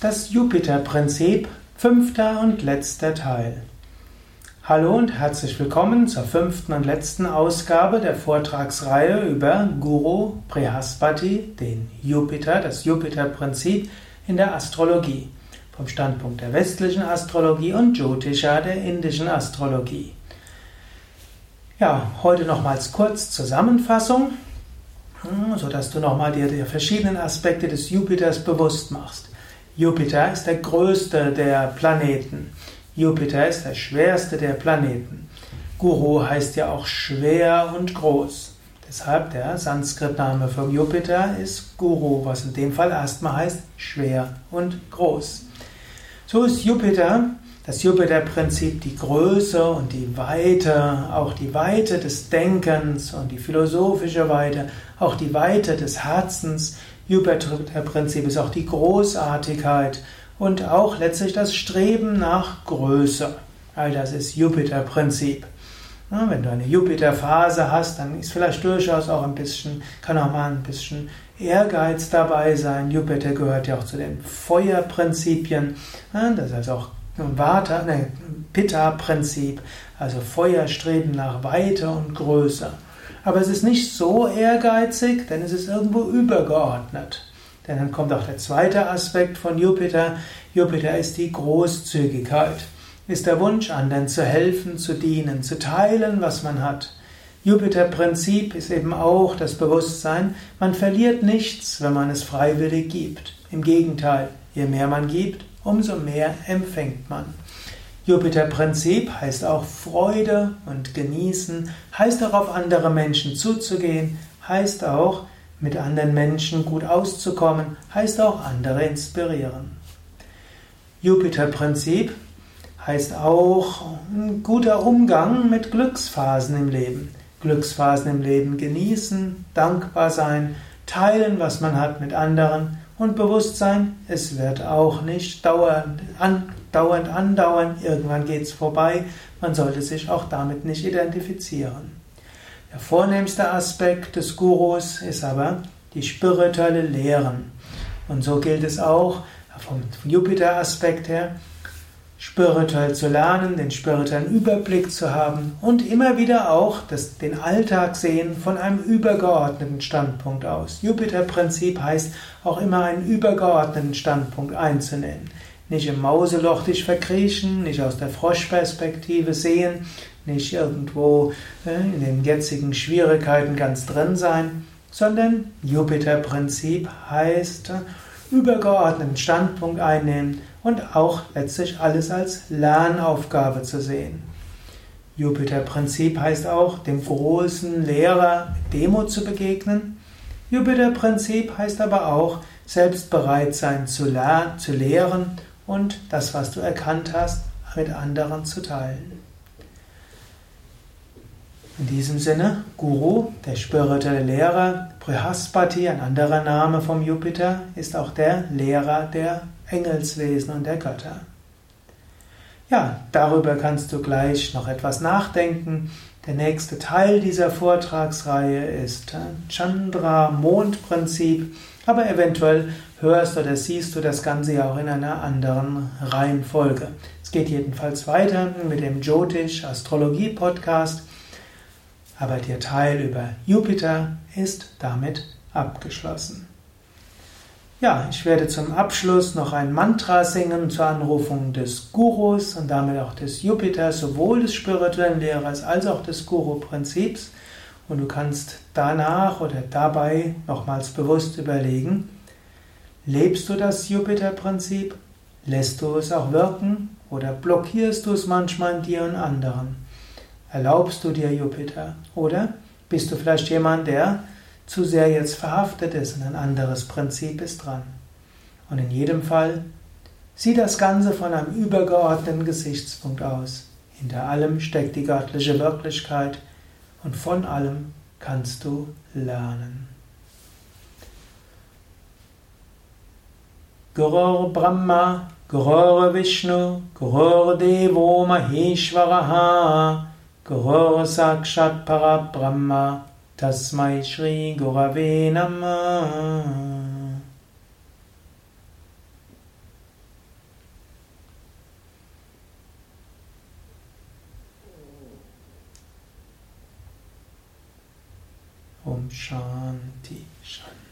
Das Jupiter-Prinzip, fünfter und letzter Teil. Hallo und herzlich willkommen zur fünften und letzten Ausgabe der Vortragsreihe über Guru Brihaspati, den Jupiter, das Jupiter-Prinzip in der Astrologie, vom Standpunkt der westlichen Astrologie und Jyotisha, der indischen Astrologie. Ja, heute nochmals kurz Zusammenfassung, sodass du nochmal dir die verschiedenen Aspekte des Jupiters bewusst machst. Jupiter ist der größte der Planeten. Jupiter ist der schwerste der Planeten. Guru heißt ja auch schwer und groß. Deshalb der Sanskrit-Name für Jupiter ist Guru, was in dem Fall erstmal heißt schwer und groß. So ist Jupiter, das Jupiter-Prinzip, die Größe und die Weite, auch die Weite des Denkens und die philosophische Weite, auch die Weite des Herzens, Jupiter-Prinzip ist auch die Großartigkeit und auch letztlich das Streben nach Größe. All das ist Jupiter-Prinzip. Wenn du eine Jupiter-Phase hast, dann ist vielleicht durchaus auch ein bisschen, kann auch mal ein bisschen Ehrgeiz dabei sein. Jupiter gehört ja auch zu den Feuerprinzipien. Das also auch Vata, Pitta-Prinzip, also Feuerstreben nach Weite und Größe. Aber es ist nicht so ehrgeizig, denn es ist irgendwo übergeordnet. Denn dann kommt auch der zweite Aspekt von Jupiter. Jupiter ist die Großzügigkeit, ist der Wunsch, anderen zu helfen, zu dienen, zu teilen, was man hat. Jupiter-Prinzip ist eben auch das Bewusstsein, man verliert nichts, wenn man es freiwillig gibt. Im Gegenteil, je mehr man gibt, umso mehr empfängt man. Jupiter-Prinzip heißt auch Freude und Genießen, heißt auch auf andere Menschen zuzugehen, heißt auch mit anderen Menschen gut auszukommen, heißt auch andere inspirieren. Jupiter-Prinzip heißt auch ein guter Umgang mit Glücksphasen im Leben. Glücksphasen im Leben genießen, dankbar sein, teilen, was man hat mit anderen und Bewusstsein, es wird auch nicht dauernd, an, dauernd andauern, irgendwann geht es vorbei, man sollte sich auch damit nicht identifizieren. Der vornehmste Aspekt des Gurus ist aber die spirituelle Lehren. Und so gilt es auch vom Jupiter-Aspekt her, spirituell zu lernen, den spirituellen Überblick zu haben und immer wieder auch das, den Alltag sehen von einem übergeordneten Standpunkt aus. Jupiter-Prinzip heißt auch immer einen übergeordneten Standpunkt einzunehmen. Nicht im Mauseloch dich verkriechen, nicht aus der Froschperspektive sehen, nicht irgendwo äh, in den jetzigen Schwierigkeiten ganz drin sein, sondern Jupiter-Prinzip heißt übergeordneten Standpunkt einnehmen und auch letztlich alles als Lernaufgabe zu sehen. Jupiter-Prinzip heißt auch, dem großen Lehrer Demo zu begegnen. Jupiter-Prinzip heißt aber auch, selbst bereit sein zu lehren und das, was du erkannt hast, mit anderen zu teilen. In diesem Sinne, Guru, der spirituelle Lehrer, Brihaspati, ein anderer Name vom Jupiter, ist auch der Lehrer der Engelswesen und der Götter. Ja, darüber kannst du gleich noch etwas nachdenken. Der nächste Teil dieser Vortragsreihe ist Chandra Mondprinzip, aber eventuell hörst oder siehst du das Ganze ja auch in einer anderen Reihenfolge. Es geht jedenfalls weiter mit dem Jyotish Astrologie Podcast, aber der Teil über Jupiter ist damit abgeschlossen. Ja, ich werde zum Abschluss noch ein Mantra singen zur Anrufung des Gurus und damit auch des Jupiters, sowohl des spirituellen Lehrers als auch des Guru-Prinzips. Und du kannst danach oder dabei nochmals bewusst überlegen, lebst du das Jupiter-Prinzip? Lässt du es auch wirken oder blockierst du es manchmal in dir und anderen? Erlaubst du dir Jupiter? Oder bist du vielleicht jemand, der zu sehr jetzt verhaftet ist und ein anderes Prinzip ist dran. Und in jedem Fall sieht das Ganze von einem übergeordneten Gesichtspunkt aus. Hinter allem steckt die göttliche Wirklichkeit und von allem kannst du lernen. Gurur Brahma, Gurur Vishnu, Gurur Devo Maheshwaraha, Gurur Sakshat Parabrahma, Tasmai Shri Gurave Namah. Om Shanti Shanti.